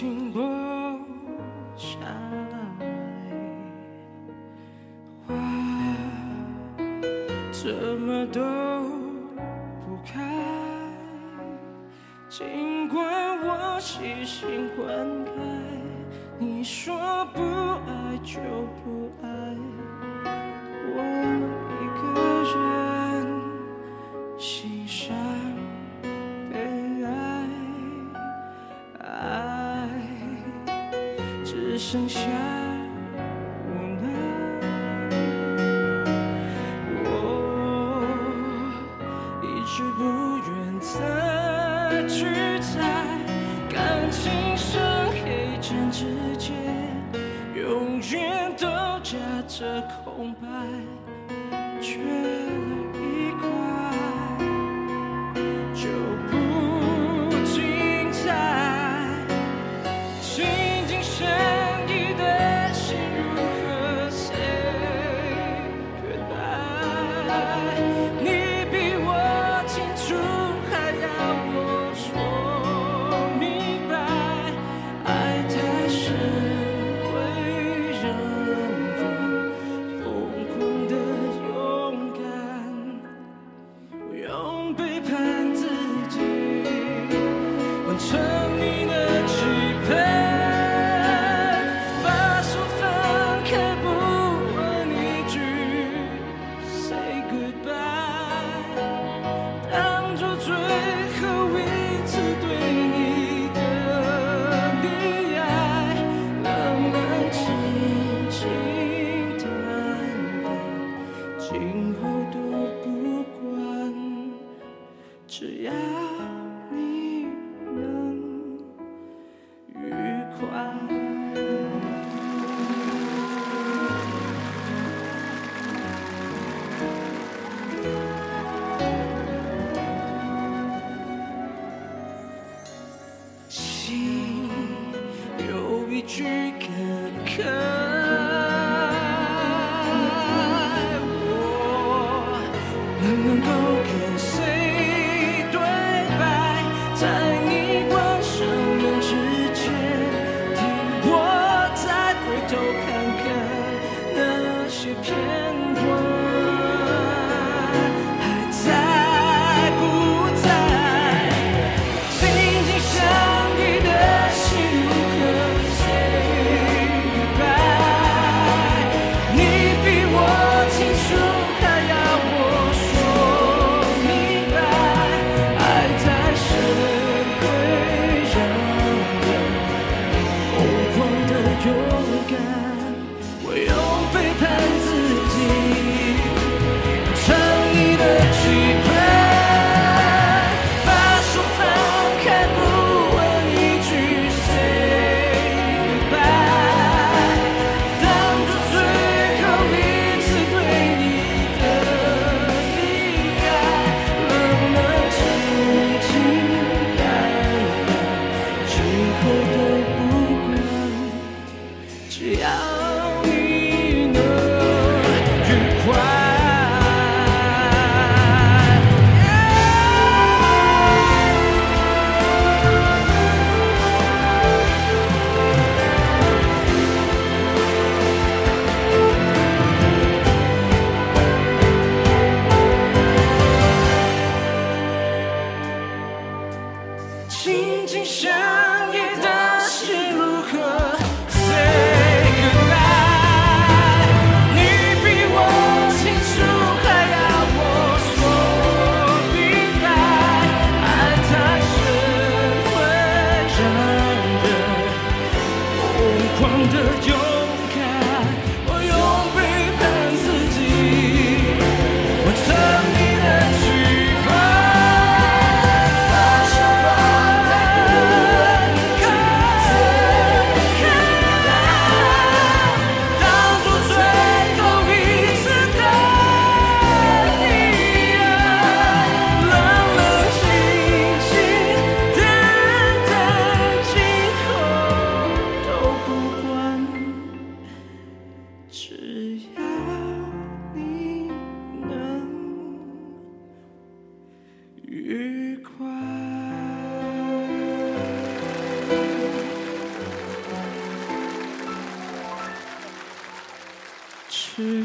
停不下来。话怎么都不开，尽管我细心灌溉，你说不爱就不爱。剩下无奈，我一直不愿再去猜，感情上黑键之间，永远都夹着空白。只要你能愉快。心有一句感慨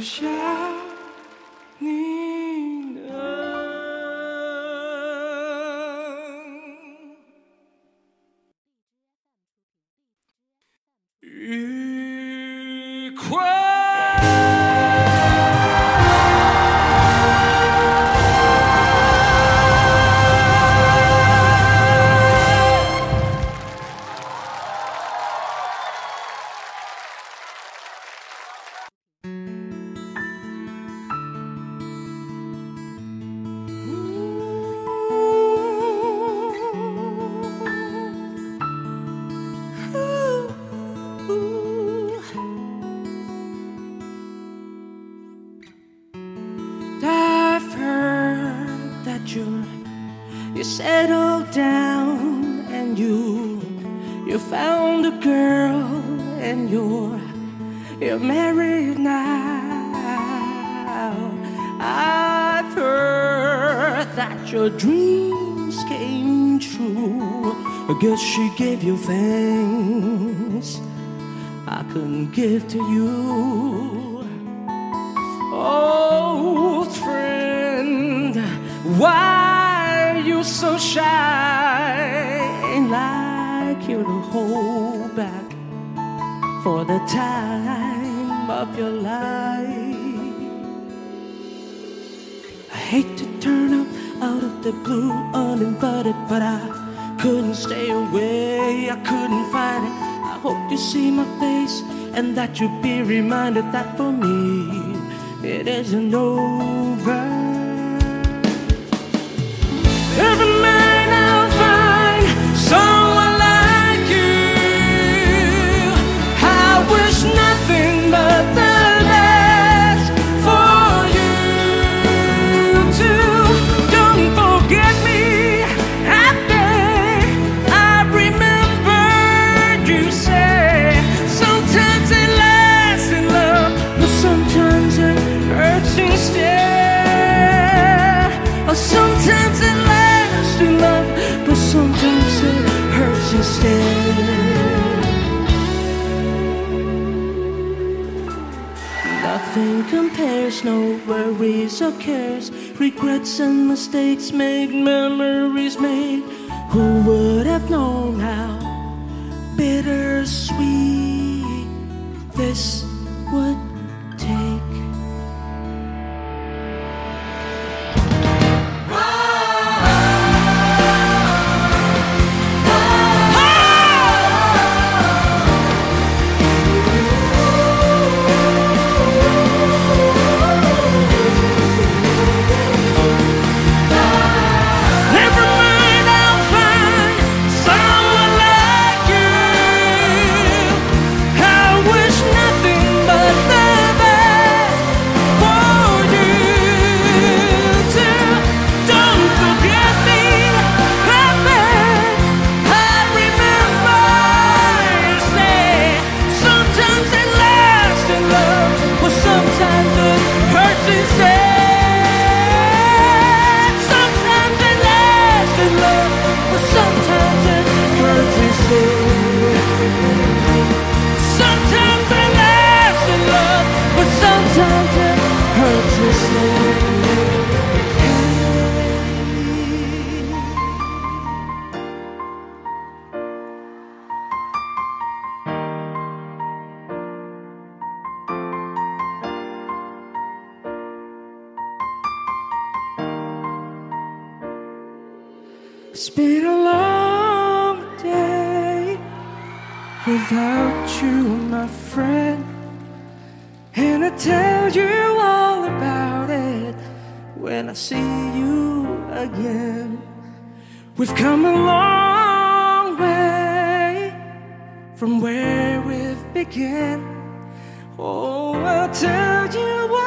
shout. You're married now. I've heard that your dreams came true. I guess she gave you things I couldn't give to you. Old friend, why are you so shy? Ain't like you to hold back for the time of your life. I hate to turn up out of the blue uninvited, but I couldn't stay away. I couldn't find it. I hope you see my face and that you be reminded that for me it isn't over. Sometimes it lasts in love, but sometimes it hurts instead. Nothing compares, no worries or cares. Regrets and mistakes make memories made. Who would have known how bittersweet this would It's been a long day without you, my friend. And I tell you all about it when I see you again. We've come a long way from where we've begun. Oh, I'll tell you all